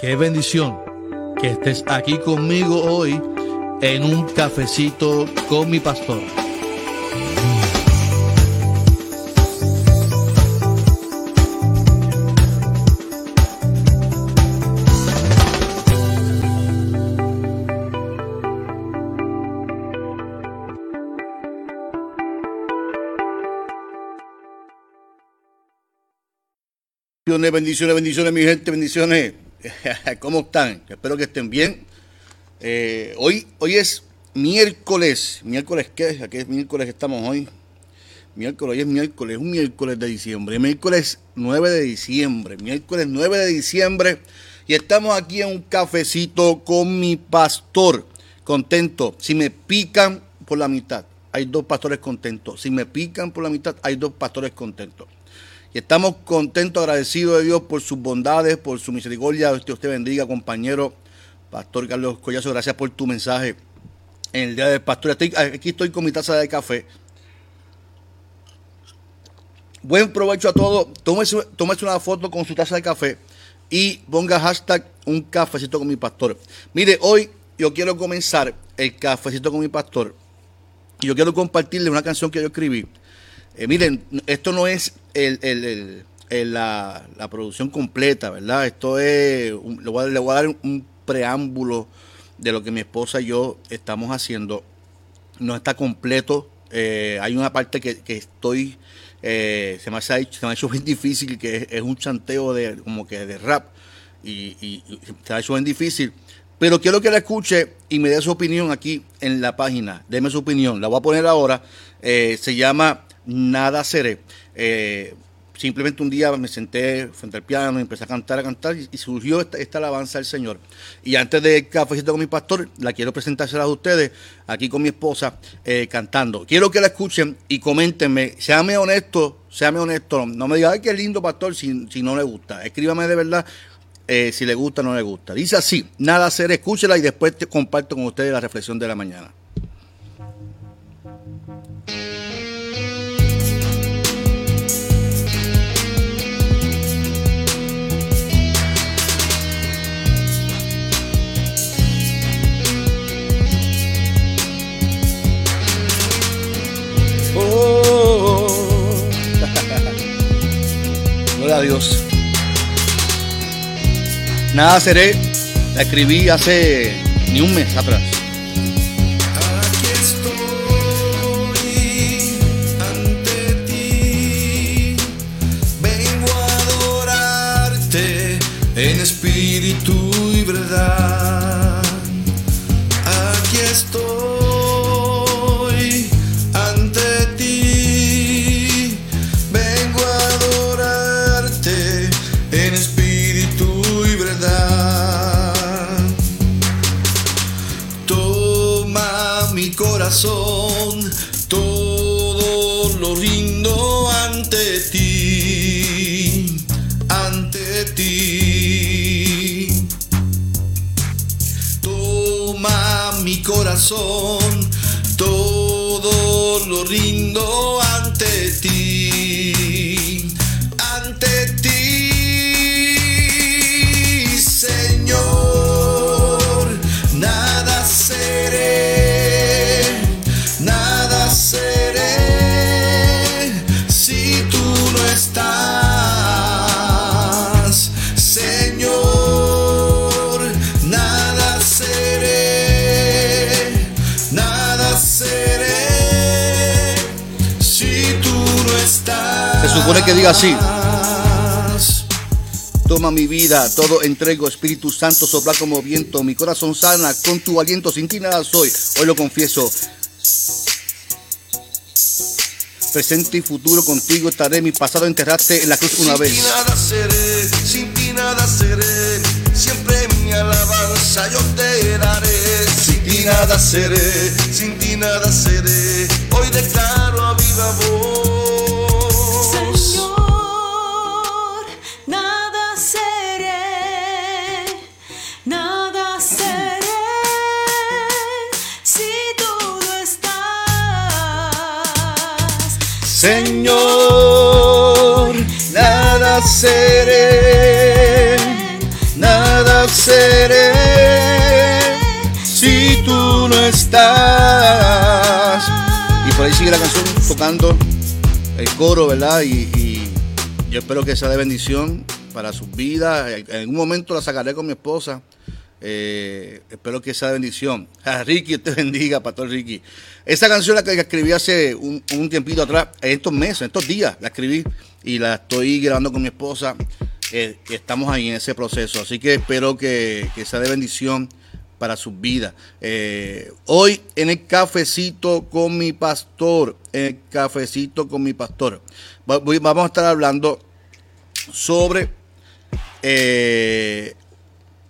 Qué bendición que estés aquí conmigo hoy en un cafecito con mi pastor. Bendiciones, bendiciones, mi gente, bendiciones. ¿Cómo están? Espero que estén bien. Eh, hoy, hoy es miércoles. ¿Miércoles qué? ¿A qué miércoles estamos hoy? Miércoles, hoy es miércoles, un miércoles de diciembre. Miércoles 9 de diciembre. Miércoles 9 de diciembre. Y estamos aquí en un cafecito con mi pastor. Contento. Si me pican por la mitad, hay dos pastores contentos. Si me pican por la mitad, hay dos pastores contentos. Y estamos contentos, agradecidos de Dios por sus bondades, por su misericordia. Dios te bendiga, compañero Pastor Carlos Collazo. Gracias por tu mensaje en el día del pastor. aquí estoy con mi taza de café. Buen provecho a todos. Tómese, una foto con su taza de café y ponga hashtag un cafecito con mi pastor. Mire, hoy yo quiero comenzar el cafecito con mi pastor. Y yo quiero compartirle una canción que yo escribí eh, miren, esto no es la, producción completa, ¿verdad? Esto es, le, voy a, dar un preámbulo de lo que mi esposa y yo estamos haciendo. No está completo. Eh, hay una parte que, estoy, eh, se, me ha hecho, se me ha hecho bien difícil, que es, un chanteo de como que de rap. Y, y, se ha hecho bien difícil. Pero quiero que la escuche y me dé su opinión aquí en la página. Deme su opinión. La voy a poner ahora. se llama nada seré. Eh, simplemente un día me senté frente al piano y empecé a cantar, a cantar y, surgió esta, alabanza al Señor. Y antes de cafecito con mi pastor, la quiero presentársela a ustedes aquí con mi esposa eh, cantando. Quiero que la escuchen y coméntenme, séame honesto, séame honesto, no me diga, ay, qué lindo pastor si, no le gusta. Escríbame de verdad eh, si le gusta o no le gusta. Dice así, nada seré, escúchela y después te comparto con ustedes la reflexión de la mañana. Dios. Nada seré, la escribí hace ni un mes atrás. Mi que diga así. Toma mi vida, todo entrego, Espíritu Santo, sopla como viento, mi corazón sana, con tu aliento, sin ti nada soy, hoy lo confieso. Presente y futuro contigo estaré, mi pasado enterraste en la cruz una vez. Sin ti nada seré, sin ti nada seré, siempre mi alabanza yo te daré. Sin ti nada seré, sin ti nada seré, hoy declaro a viva voz. Nada seré, nada seré si tú no estás. Y por ahí sigue la canción tocando el coro, ¿verdad? Y, y yo espero que sea de bendición para sus vidas. En algún momento la sacaré con mi esposa. Eh, espero que de bendición. A Ricky, te bendiga, Pastor Ricky. Esa canción la que escribí hace un, tiempito atrás, en estos meses, en estos días, la escribí y la estoy grabando con mi esposa. Eh, estamos ahí en ese proceso. Así que espero que, sea de bendición para sus vidas. Eh, hoy en el cafecito con mi pastor, en el cafecito con mi pastor, vamos a estar hablando sobre eh,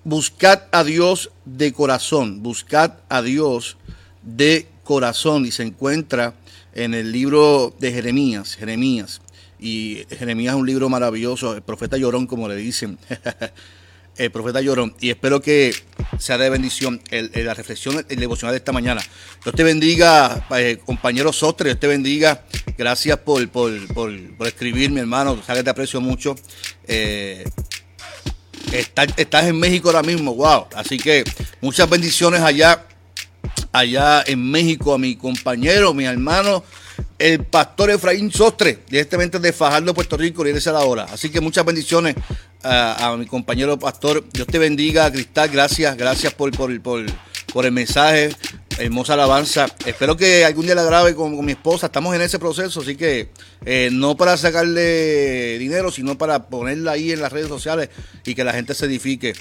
buscad a Dios de corazón, buscad a Dios de corazón y se encuentra en el libro de Jeremías, Jeremías. Y Jeremías es un libro maravilloso, el profeta llorón como le dicen. el profeta llorón. Y espero que sea de bendición la reflexión el devocional de esta mañana. Dios te bendiga, eh, compañero Sostre, Dios te bendiga. Gracias por, por, por, por escribir, mi hermano. Sabes que te aprecio mucho. Eh, Estás, en México ahora mismo, wow. Así que muchas bendiciones allá, allá en México a mi compañero, mi hermano, el pastor Efraín Sostre, directamente de Fajardo, Puerto Rico, y a la hora. Así que muchas bendiciones a, mi compañero pastor. Dios te bendiga, Cristal. Gracias, gracias por, por, por el mensaje. Hermosa alabanza. Espero que algún día la grabe con, mi esposa. Estamos en ese proceso, así que eh, no para sacarle dinero, sino para ponerla ahí en las redes sociales y que la gente se edifique.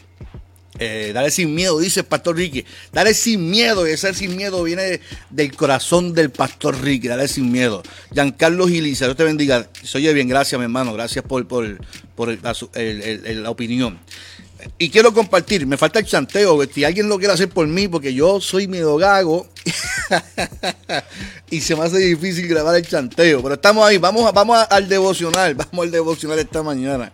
Eh, dale sin miedo, dice el pastor Ricky. Dale sin miedo, y ese sin miedo viene del corazón del pastor Ricky. Dale sin miedo. Giancarlo Giliza, Dios te bendiga. Se oye bien, gracias, mi hermano. Gracias por, por, por la opinión. Y quiero compartir, me falta el chanteo, si alguien lo quiere hacer por mí, porque yo soy medio gago y se me hace difícil grabar el chanteo. Pero estamos ahí, vamos, a- vamos al devocional, vamos al devocional esta mañana.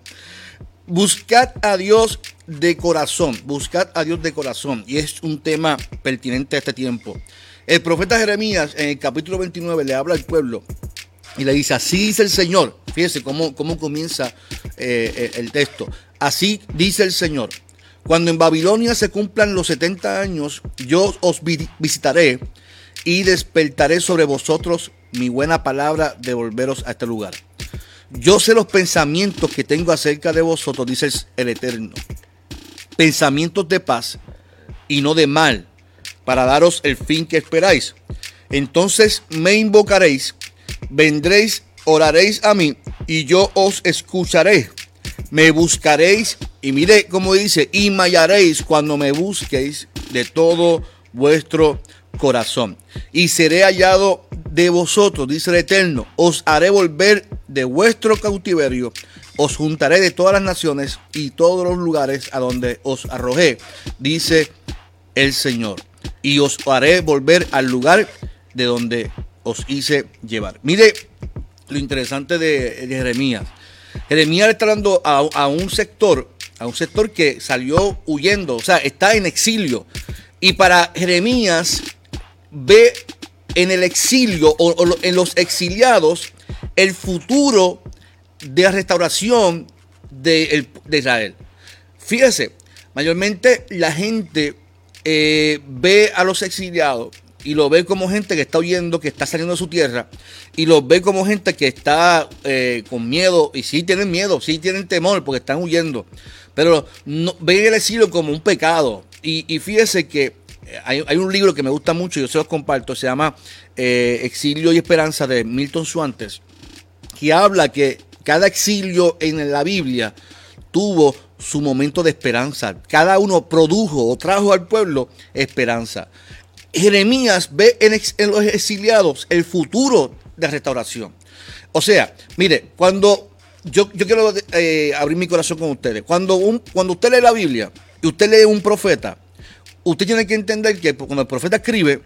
Buscad a Dios de corazón, buscad a Dios de corazón. Y es un tema pertinente a este tiempo. El profeta Jeremías en el capítulo 29 le habla al pueblo y le dice, así dice el Señor. Fíjese cómo, cómo comienza eh, el texto. Así dice el Señor. Cuando en Babilonia se cumplan los 70 años, yo os vi- visitaré y despertaré sobre vosotros mi buena palabra de volveros a este lugar. Yo sé los pensamientos que tengo acerca de vosotros, dice el Eterno. Pensamientos de paz y no de mal, para daros el fin que esperáis. Entonces me invocaréis, vendréis, oraréis a mí, y yo os escucharé. Me buscaréis, y mire cómo dice, y me hallaréis cuando me busquéis de todo vuestro corazón. Y seré hallado de vosotros, dice el Eterno. Os haré volver de vuestro cautiverio. Os juntaré de todas las naciones y todos los lugares a donde os arrojé, dice el Señor. Y os haré volver al lugar de donde os hice llevar. Mire lo interesante de, Jeremías. Jeremías le está hablando a, un sector, a un sector que salió huyendo, o sea, está en exilio. Y para Jeremías ve en el exilio o, en los exiliados el futuro de la restauración de Israel. Fíjese, mayormente la gente eh, ve a los exiliados y lo ve como gente que está huyendo, que está saliendo de su tierra, y los ve como gente que está eh, con miedo, y sí tienen miedo, sí tienen temor porque están huyendo, pero no, ven el exilio como un pecado. Y, fíjese que hay, hay un libro que me gusta mucho, yo se los comparto, se llama eh, Exilio y Esperanza de Milton Suantes que habla que cada exilio en la Biblia tuvo su momento de esperanza. Cada uno produjo o trajo al pueblo esperanza. Jeremías ve en, los exiliados el futuro de restauración. O sea, mire, cuando yo, yo quiero eh, abrir mi corazón con ustedes, cuando, un, cuando usted lee la Biblia y usted lee un profeta, usted tiene que entender que cuando el profeta escribe,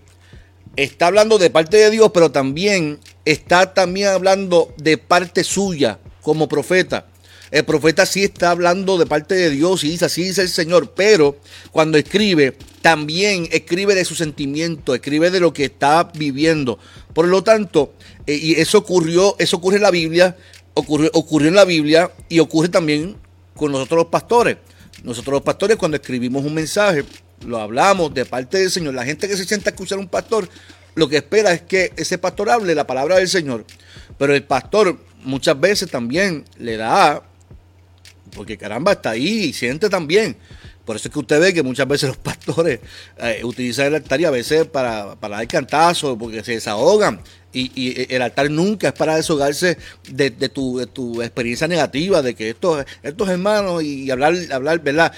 está hablando de parte de Dios, pero también está también hablando de parte suya como profeta. El profeta sí está hablando de parte de Dios y dice, así dice el Señor, pero cuando escribe, también escribe de su sentimiento, escribe de lo que está viviendo. Por lo tanto, eh, y eso ocurrió, eso ocurre en la Biblia, ocurrió, ocurrió en la Biblia y ocurre también con nosotros los pastores. Nosotros los pastores cuando escribimos un mensaje, lo hablamos de parte del Señor. La gente que se sienta a escuchar a un pastor, lo que espera es que ese pastor hable la palabra del Señor. Pero el pastor muchas veces también le da, porque caramba, está ahí y siente también. Por eso es que usted ve que muchas veces los pastores eh, utilizan el altar y a veces para, para dar cantazos, porque se desahogan. Y, el altar nunca es para deshogarse de, tu, tu, experiencia negativa, de que estos, estos hermanos y hablar, hablar, ¿verdad?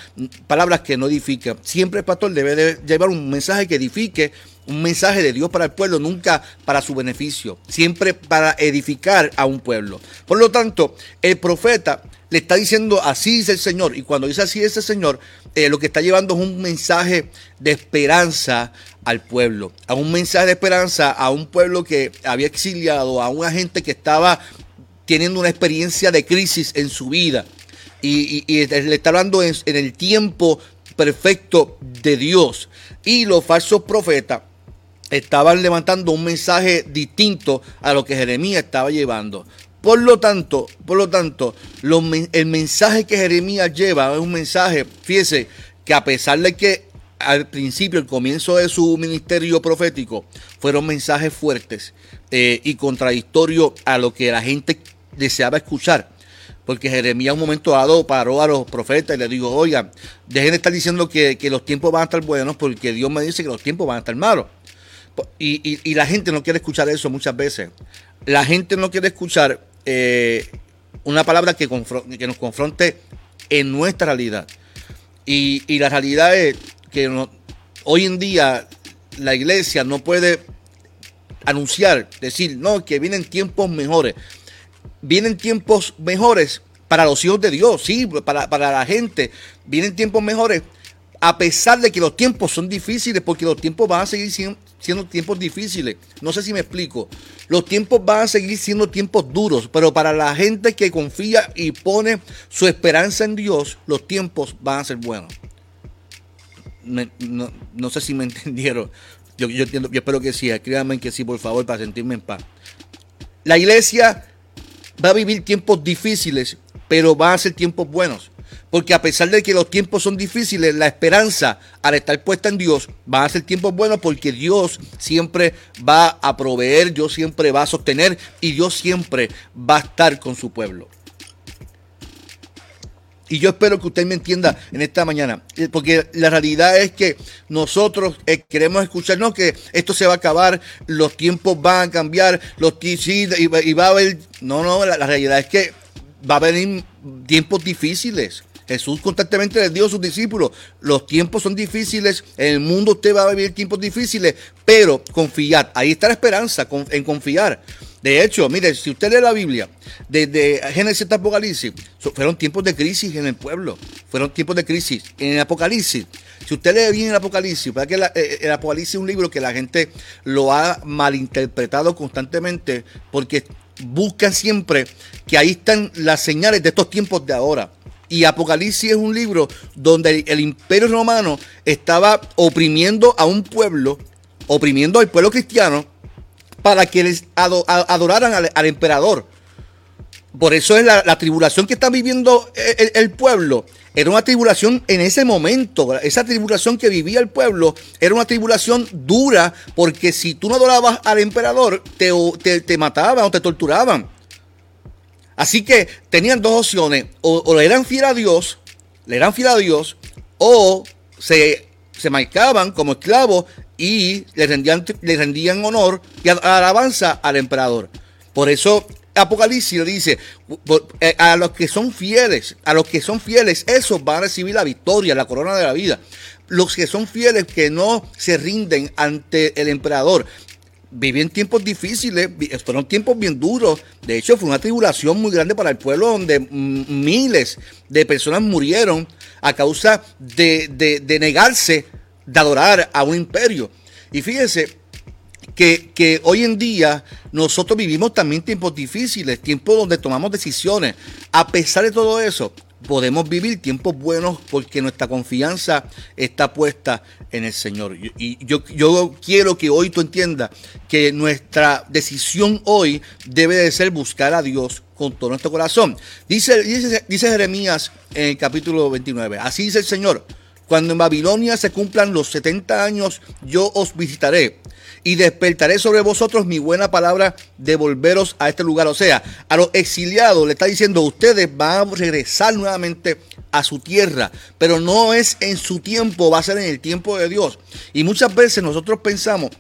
Palabras que no edifican. Siempre el pastor debe de llevar un mensaje que edifique, un mensaje de Dios para el pueblo, nunca para su beneficio, siempre para edificar a un pueblo. Por lo tanto, el profeta le está diciendo así dice el Señor. Y cuando dice así dice el Señor, eh, lo que está llevando es un mensaje de esperanza al pueblo. A un mensaje de esperanza a un pueblo que había exiliado, a una gente que estaba teniendo una experiencia de crisis en su vida. Y, le está hablando en el tiempo perfecto de Dios. Y los falsos profetas estaban levantando un mensaje distinto a lo que Jeremías estaba llevando. Por lo tanto, por lo tanto, el mensaje que Jeremías lleva es un mensaje, fíjese, que a pesar de que al principio, el comienzo de su ministerio profético, fueron mensajes fuertes eh, y contradictorios a lo que la gente deseaba escuchar. Porque Jeremías un momento dado paró a los profetas y le dijo, oigan, dejen de estar diciendo que, los tiempos van a estar buenos porque Dios me dice que los tiempos van a estar malos. y la gente no quiere escuchar eso muchas veces. La gente no quiere escuchar eh, una palabra que, que, nos confronte en nuestra realidad. Y, la realidad es que hoy en día la iglesia no puede anunciar, decir, no, que vienen tiempos mejores. Vienen tiempos mejores para los hijos de Dios, sí, para, para la gente. Vienen tiempos mejores a pesar de que los tiempos son difíciles, porque los tiempos van a seguir siendo, tiempos difíciles. No sé si me explico. Los tiempos van a seguir siendo tiempos duros, pero para la gente que confía y pone su esperanza en Dios, los tiempos van a ser buenos. no, sé si me entendieron. Yo, entiendo, yo espero que sí. Escríbanme que sí, por favor, para sentirme en paz. La iglesia va a vivir tiempos difíciles, pero van a ser tiempos buenos. Porque a pesar de que los tiempos son difíciles, la esperanza al estar puesta en Dios va a ser tiempos buenos porque Dios siempre va a proveer, Dios siempre va a sostener y Dios siempre va a estar con su pueblo. Y yo espero que usted me entienda en esta mañana, eh, porque la realidad es que nosotros eh, queremos escuchar, que esto se va a acabar, los tiempos van a cambiar, los sí, y, va a haber, no, no, la realidad es que va a venir tiempos difíciles. Jesús constantemente les dijo a sus discípulos, los tiempos son difíciles, en el mundo usted va a vivir tiempos difíciles, pero confiar, ahí está la esperanza, en confiar. De hecho, mire, si usted lee la Biblia, desde Génesis hasta Apocalipsis, fueron tiempos de crisis en el pueblo, fueron tiempos de crisis. En el Apocalipsis, si usted lee bien el Apocalipsis, para que eh, el Apocalipsis es un libro que la gente lo ha malinterpretado constantemente, porque buscan siempre que ahí están las señales de estos tiempos de ahora. Y Apocalipsis es un libro donde el imperio romano estaba oprimiendo a un pueblo, oprimiendo al pueblo cristiano, para que les adoraran al, emperador. Por eso es la, tribulación que está viviendo el, pueblo. Era una tribulación en ese momento. Esa tribulación que vivía el pueblo era una tribulación dura porque si tú no adorabas al emperador, te, te mataban o te torturaban. Así que tenían dos opciones, o, le eran fiel a Dios, le eran fiel a Dios, o se, se marcaban como esclavos y le rendían, le rendían honor y alabanza al emperador. Por eso Apocalipsis le dice, eh, a los que son fieles, a los que son fieles, esos van a recibir la victoria, la corona de la vida. Los que son fieles, que no se rinden ante el emperador, viví en tiempos difíciles, fueron tiempos bien duros. De hecho, fue una tribulación muy grande para el pueblo donde miles de personas murieron a causa de, negarse de adorar a un imperio. Y fíjense que, que, hoy en día nosotros vivimos también tiempos difíciles, tiempos donde tomamos decisiones. A pesar de todo eso, podemos vivir tiempos buenos porque nuestra confianza está puesta en el Señor. Y yo, yo quiero que hoy tú entiendas que nuestra decisión hoy debe de ser buscar a Dios con todo nuestro corazón. Dice, dice, dice Jeremías en el capítulo 29, así dice el Señor, cuando en Babilonia se cumplan los 70 años, yo os visitaré y despertaré sobre vosotros mi buena palabra de volveros a este lugar. O sea, a los exiliados le está diciendo, ustedes van a regresar nuevamente a su tierra, pero no es en su tiempo, va a ser en el tiempo de Dios. Y muchas veces nosotros pensamos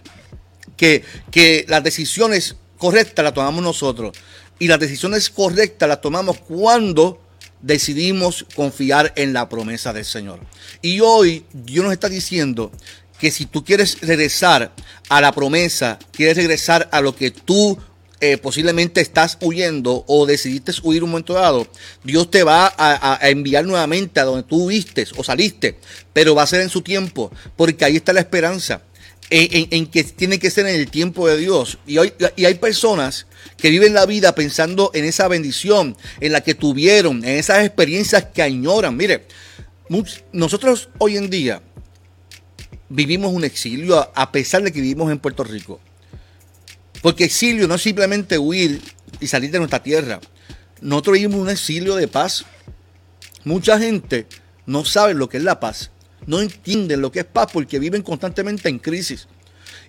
que, que las decisiones correctas las tomamos nosotros y las decisiones correctas las tomamos cuando decidimos confiar en la promesa del Señor. Y hoy Dios nos está diciendo que si tú quieres regresar a la promesa, quieres regresar a lo que tú eh, posiblemente estás huyendo o decidiste huir un momento dado, Dios te va a, enviar nuevamente a donde tú viste o saliste, pero va a ser en su tiempo, porque ahí está la esperanza. En, que tiene que ser en el tiempo de Dios. Y, y hay personas que viven la vida pensando en esa bendición, en la que tuvieron, en esas experiencias que añoran. Mire, nosotros hoy en día vivimos un exilio a pesar de que vivimos en Puerto Rico. Porque exilio no es simplemente huir y salir de nuestra tierra. Nosotros vivimos un exilio de paz. Mucha gente no sabe lo que es la paz. No entienden lo que es paz porque viven constantemente en crisis.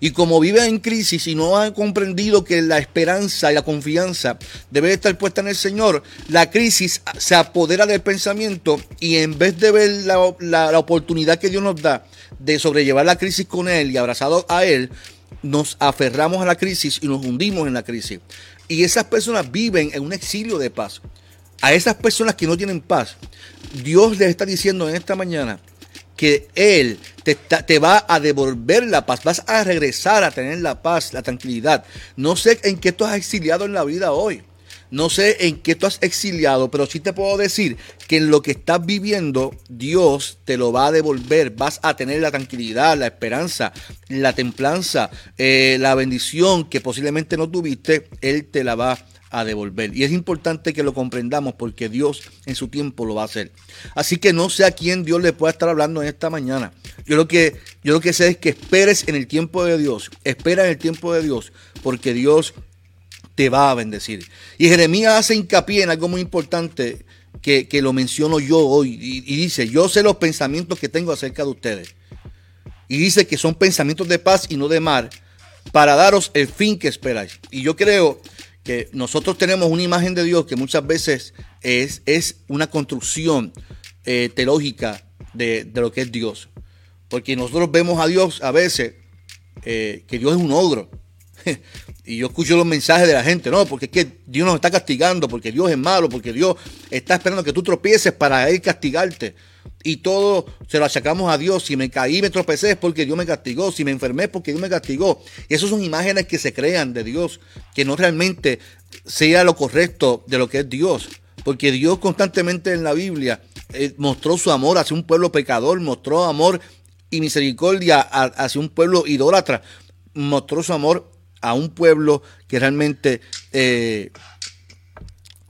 Y como viven en crisis y no han comprendido que la esperanza y la confianza debe estar puesta en el Señor, la crisis se apodera del pensamiento y en vez de ver la, la oportunidad que Dios nos da de sobrellevar la crisis con Él y abrazado a Él, nos aferramos a la crisis y nos hundimos en la crisis. Y esas personas viven en un exilio de paz. A esas personas que no tienen paz, Dios les está diciendo en esta mañana que Él te, te, va a devolver la paz, vas a regresar a tener la paz, la tranquilidad. No sé en qué tú has exiliado en la vida hoy. No sé en qué tú has exiliado, pero sí te puedo decir que en lo que estás viviendo, Dios te lo va a devolver. Vas a tener la tranquilidad, la esperanza, la templanza, eh, la bendición que posiblemente no tuviste. Él te la va a devolver. Y es importante que lo comprendamos porque Dios en su tiempo lo va a hacer. Así que no sé a quién Dios le pueda estar hablando en esta mañana. Yo lo que, yo lo que sé es que esperes en el tiempo de Dios. Espera en el tiempo de Dios porque Dios te va a bendecir. Y Jeremías hace hincapié en algo muy importante que, lo menciono yo hoy. Y, dice, yo sé los pensamientos que tengo acerca de ustedes. Y dice que son pensamientos de paz y no de mal, para daros el fin que esperáis. Y yo creo que nosotros tenemos una imagen de Dios que muchas veces es, es una construcción eh, teológica de, lo que es Dios. Porque nosotros vemos a Dios a veces eh, que Dios es un ogro. Y yo escucho los mensajes de la gente, no, porque es que Dios nos está castigando, porque Dios es malo, porque Dios está esperando que tú tropieces para Él castigarte. Y todo se lo achacamos a Dios. Si me caí, me tropecé es porque Dios me castigó. Si me enfermé es porque Dios me castigó. Y esas son imágenes que se crean de Dios, que no realmente sea lo correcto de lo que es Dios. Porque Dios constantemente en la Biblia eh, mostró su amor hacia un pueblo pecador, mostró amor y misericordia hacia un pueblo idólatra, mostró su amor a un pueblo que realmente, eh,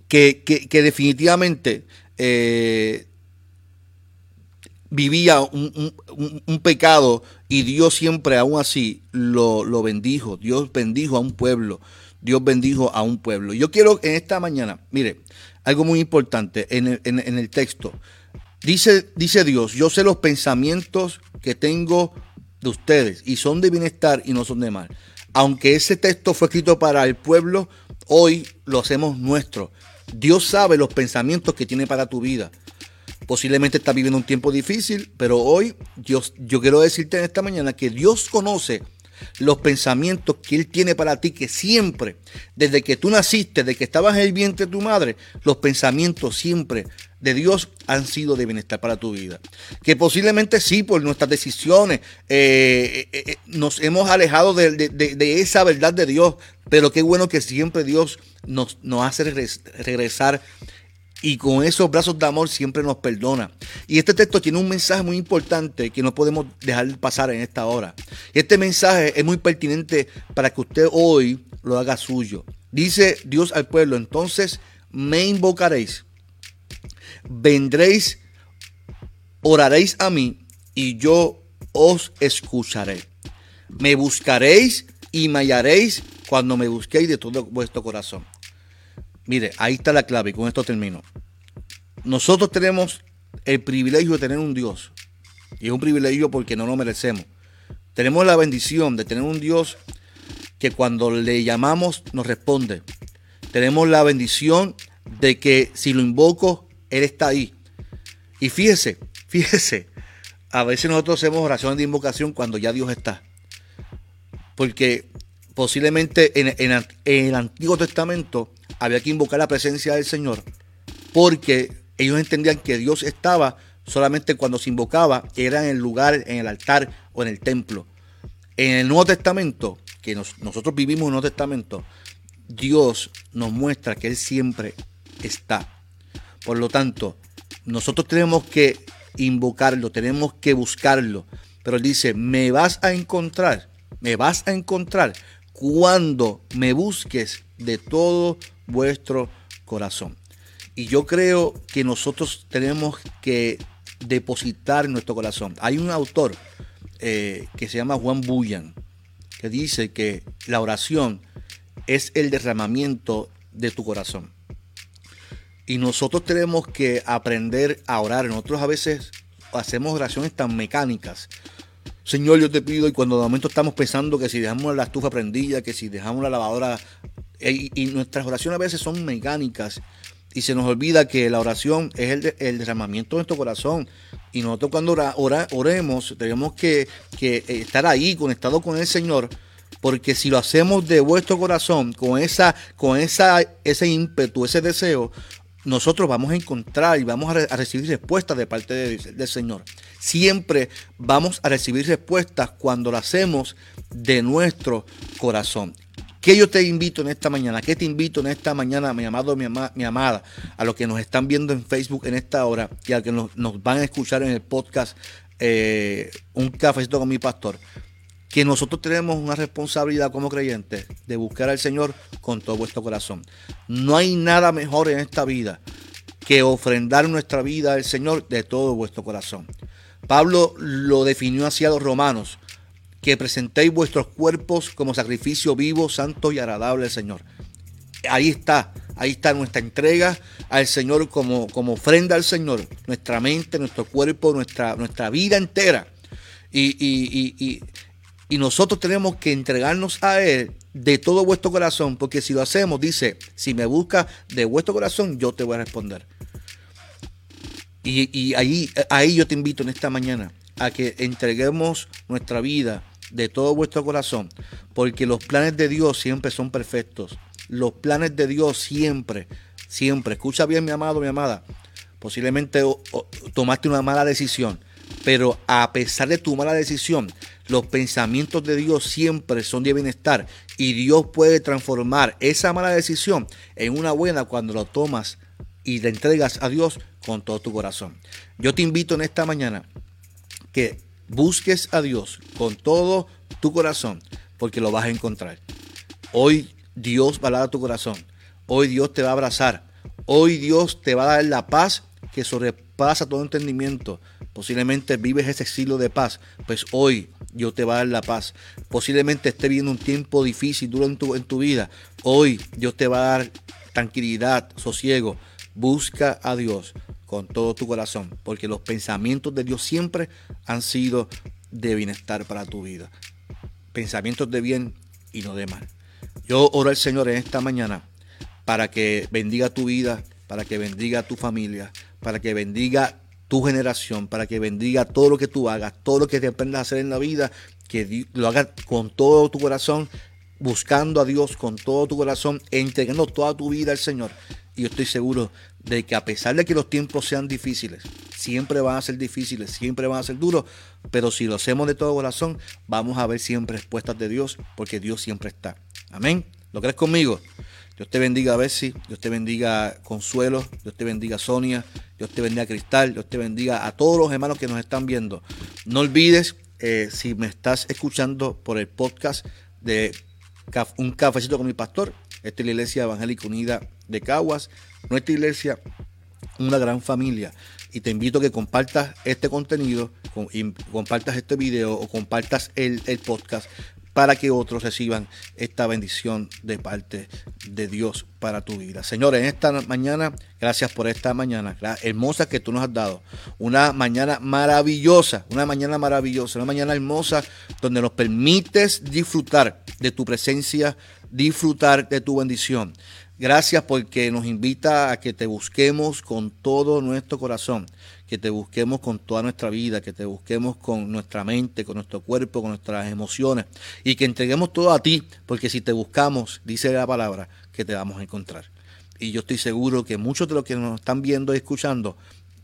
que, definitivamente eh, vivía un, pecado y Dios siempre aún así lo, lo, bendijo. Dios bendijo a un pueblo. Dios bendijo a un pueblo. Yo quiero en esta mañana, mire, algo muy importante en el, en el texto. Dice, dice Dios, yo sé los pensamientos que tengo de ustedes y son de bienestar y no son de mal aunque ese texto fue escrito para el pueblo, hoy lo hacemos nuestro. Dios sabe los pensamientos que tiene para tu vida. Posiblemente estás viviendo un tiempo difícil, pero hoy Dios, yo quiero decirte en esta mañana que Dios conoce los pensamientos que Él tiene para ti, que siempre, desde que tú naciste, desde que estabas en el vientre de tu madre, los pensamientos siempre de Dios han sido de bienestar para tu vida. Que posiblemente sí, por nuestras decisiones, eh, eh, eh, nos hemos alejado de, esa verdad de Dios, pero qué bueno que siempre Dios nos, nos hace regresar y con esos brazos de amor siempre nos perdona. Y este texto tiene un mensaje muy importante que no podemos dejar pasar en esta hora. Este mensaje es muy pertinente para que usted hoy lo haga suyo. Dice Dios al pueblo, entonces me invocaréis vendréis, oraréis a mí y yo os escucharé. Me buscaréis y me hallaréis cuando me busquéis de todo vuestro corazón. Mire, ahí está la clave y con esto termino. Nosotros tenemos el privilegio de tener un Dios. Y es un privilegio porque no lo merecemos. Tenemos la bendición de tener un Dios que cuando le llamamos nos responde. Tenemos la bendición de que si lo invoco, Él está ahí. Y fíjese, fíjese, a veces nosotros hacemos oraciones de invocación cuando ya Dios está. Porque posiblemente en, en, el Antiguo Testamento había que invocar la presencia del Señor. Porque ellos entendían que Dios estaba solamente cuando se invocaba, era en el lugar, en el altar o en el templo. En el Nuevo Testamento, que nosotros vivimos en el Nuevo Testamento, Dios nos muestra que Él siempre está. Por lo tanto, nosotros tenemos que invocarlo, tenemos que buscarlo. Pero Él dice, me vas a encontrar, me vas a encontrar cuando me busques de todo vuestro corazón. Y yo creo que nosotros tenemos que depositar nuestro corazón. Hay un autor eh, que se llama Juan Bullan, que dice que la oración es el derramamiento de tu corazón. Y nosotros tenemos que aprender a orar. Nosotros a veces hacemos oraciones tan mecánicas. Señor, yo te pido, y cuando de momento estamos pensando que si dejamos la estufa prendida, que si dejamos la lavadora, y, nuestras oraciones a veces son mecánicas y se nos olvida que la oración es el, derramamiento de nuestro corazón. Y nosotros cuando oremos tenemos que, estar ahí conectados con el Señor. Porque si lo hacemos de vuestro corazón, con, esa, con esa, ese ímpetu, ese deseo, nosotros vamos a encontrar y vamos a, recibir respuestas de parte del Señor. Siempre vamos a recibir respuestas cuando lo hacemos de nuestro corazón. ¿Qué yo te invito en esta mañana? ¿Qué te invito en esta mañana, mi amado, mi, mi amada, a los que nos están viendo en Facebook en esta hora y a los que nos, van a escuchar en el podcast eh, Un cafecito con mi pastor? Que nosotros tenemos una responsabilidad como creyentes de buscar al Señor con todo vuestro corazón. No hay nada mejor en esta vida que ofrendar nuestra vida al Señor de todo vuestro corazón. Pablo lo definió hacia los romanos que presentéis vuestros cuerpos como sacrificio vivo, santo y agradable al Señor. Ahí está, ahí está nuestra entrega al Señor como, como ofrenda al Señor, nuestra mente, nuestro cuerpo, nuestra, nuestra vida entera. Y, y nosotros tenemos que entregarnos a Él de todo vuestro corazón, porque si lo hacemos, dice, si me buscas de vuestro corazón, yo te voy a responder. Y, ahí, ahí yo te invito en esta mañana a que entreguemos nuestra vida de todo vuestro corazón, porque los planes de Dios siempre son perfectos. Los planes de Dios siempre, siempre. Escucha bien, mi amado, mi amada. Posiblemente tomaste una mala decisión, pero a pesar de tu mala decisión, los pensamientos de Dios siempre son de bienestar y Dios puede transformar esa mala decisión en una buena cuando lo tomas y le entregas a Dios con todo tu corazón. Yo te invito en esta mañana que busques a Dios con todo tu corazón, porque lo vas a encontrar. Hoy Dios va a dar tu corazón. Hoy Dios te va a abrazar. Hoy Dios te va a dar la paz que sobrepasa todo entendimiento. Posiblemente vives ese exilio de paz. Pues hoy Dios te va a dar la paz. Posiblemente esté viviendo un tiempo difícil, duro en tu, en tu vida. Hoy Dios te va a dar tranquilidad, sosiego. Busca a Dios con todo tu corazón, porque los pensamientos de Dios siempre han sido de bienestar para tu vida. Pensamientos de bien y no de mal. Yo oro al Señor en esta mañana para que bendiga tu vida, para que bendiga tu familia, para que bendiga tu generación, para que bendiga todo lo que tú hagas, todo lo que te aprendas a hacer en la vida, que lo hagas con todo tu corazón, buscando a Dios con todo tu corazón, entregando toda tu vida al Señor. Y yo estoy seguro de que a pesar de que los tiempos sean difíciles, siempre van a ser difíciles, siempre van a ser duros, pero si lo hacemos de todo corazón, vamos a ver siempre respuestas de Dios, porque Dios siempre está. Amén. ¿Lo crees conmigo? Dios te bendiga Bessie, Dios te bendiga Consuelo, Dios te bendiga Sonia, Dios te bendiga Cristal, Dios te bendiga a todos los hermanos que nos están viendo. No olvides, eh, si me estás escuchando por el podcast de Un Cafecito con mi Pastor, esta es la Iglesia Evangélica Unida de Caguas, nuestra iglesia, una gran familia. Y te invito a que compartas este contenido, compartas este video o compartas el, podcast para que otros reciban esta bendición de parte de Dios para tu vida. Señores, en esta mañana, gracias por esta mañana hermosa que tú nos has dado. Una mañana maravillosa, una mañana maravillosa, una mañana hermosa donde nos permites disfrutar de tu presencia, disfrutar de tu bendición. Gracias porque nos invita a que te busquemos con todo nuestro corazón, que te busquemos con toda nuestra vida, que te busquemos con nuestra mente, con nuestro cuerpo, con nuestras emociones y que entreguemos todo a ti, porque si te buscamos, dice la palabra, que te vamos a encontrar. Y yo estoy seguro que muchos de los que nos están viendo y escuchando,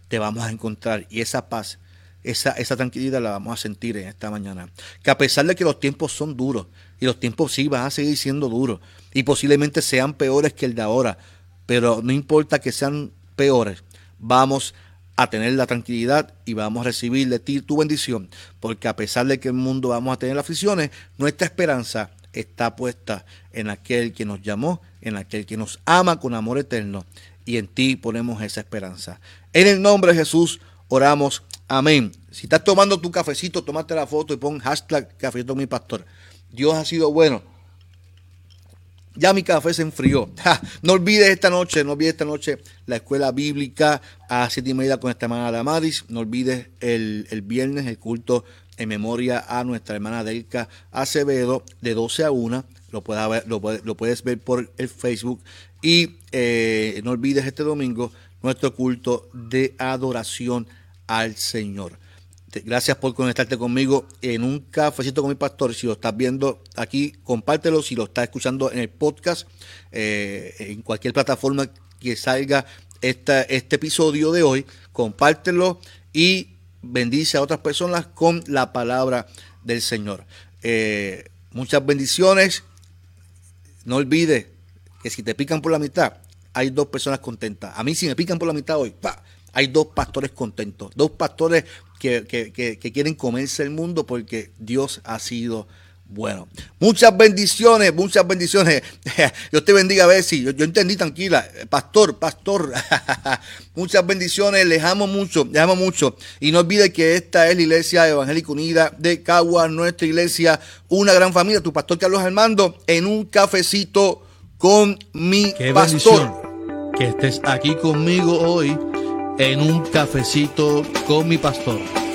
te vamos a encontrar y esa paz, esa, esa tranquilidad la vamos a sentir en esta mañana. Que a pesar de que los tiempos son duros, y los tiempos sí van a seguir siendo duros, y posiblemente sean peores que el de ahora, pero no importa que sean peores, vamos a tener la tranquilidad y vamos a recibir de ti tu bendición, porque a pesar de que el mundo vamos a tener aflicciones, nuestra esperanza está puesta en aquel que nos llamó, en aquel que nos ama con amor eterno, y en ti ponemos esa esperanza. En el nombre de Jesús oramos. Amén. Si estás tomando tu cafecito, tómate la foto y pon hashtag cafecito mi pastor. Dios ha sido bueno. Ya mi café se enfrió. no olvides esta noche, no olvides esta noche la escuela bíblica a siete y media con esta hermana Damaris. No olvides el, viernes el culto en memoria a nuestra hermana Delca Acevedo de 12 a 1. Lo puedes ver, lo, puedes ver por el Facebook. Y eh, no olvides este domingo nuestro culto de adoración al Señor. Gracias por conectarte conmigo en un cafecito con mi pastor. Si lo estás viendo aquí, compártelo. Si lo estás escuchando en el podcast, eh, en cualquier plataforma que salga este episodio de hoy, compártelo y bendice a otras personas con la palabra del Señor. Eh, muchas bendiciones. No olvides que si te pican por la mitad, hay dos personas contentas. A mí si me pican por la mitad hoy, hay dos pastores contentos, dos pastores que, quieren comerse el mundo porque Dios ha sido bueno. Muchas bendiciones, muchas bendiciones. Dios te bendiga, Bessie. Yo, yo entendí tranquila. Pastor, pastor. muchas bendiciones. Les amo mucho, les amo mucho. Y no olvides que esta es la Iglesia Evangélica Unida de Cagua, nuestra iglesia, una gran familia. Tu pastor Carlos Armando en un cafecito con mi Qué pastor. Bendición que estés aquí conmigo hoy en un cafecito con mi pastor.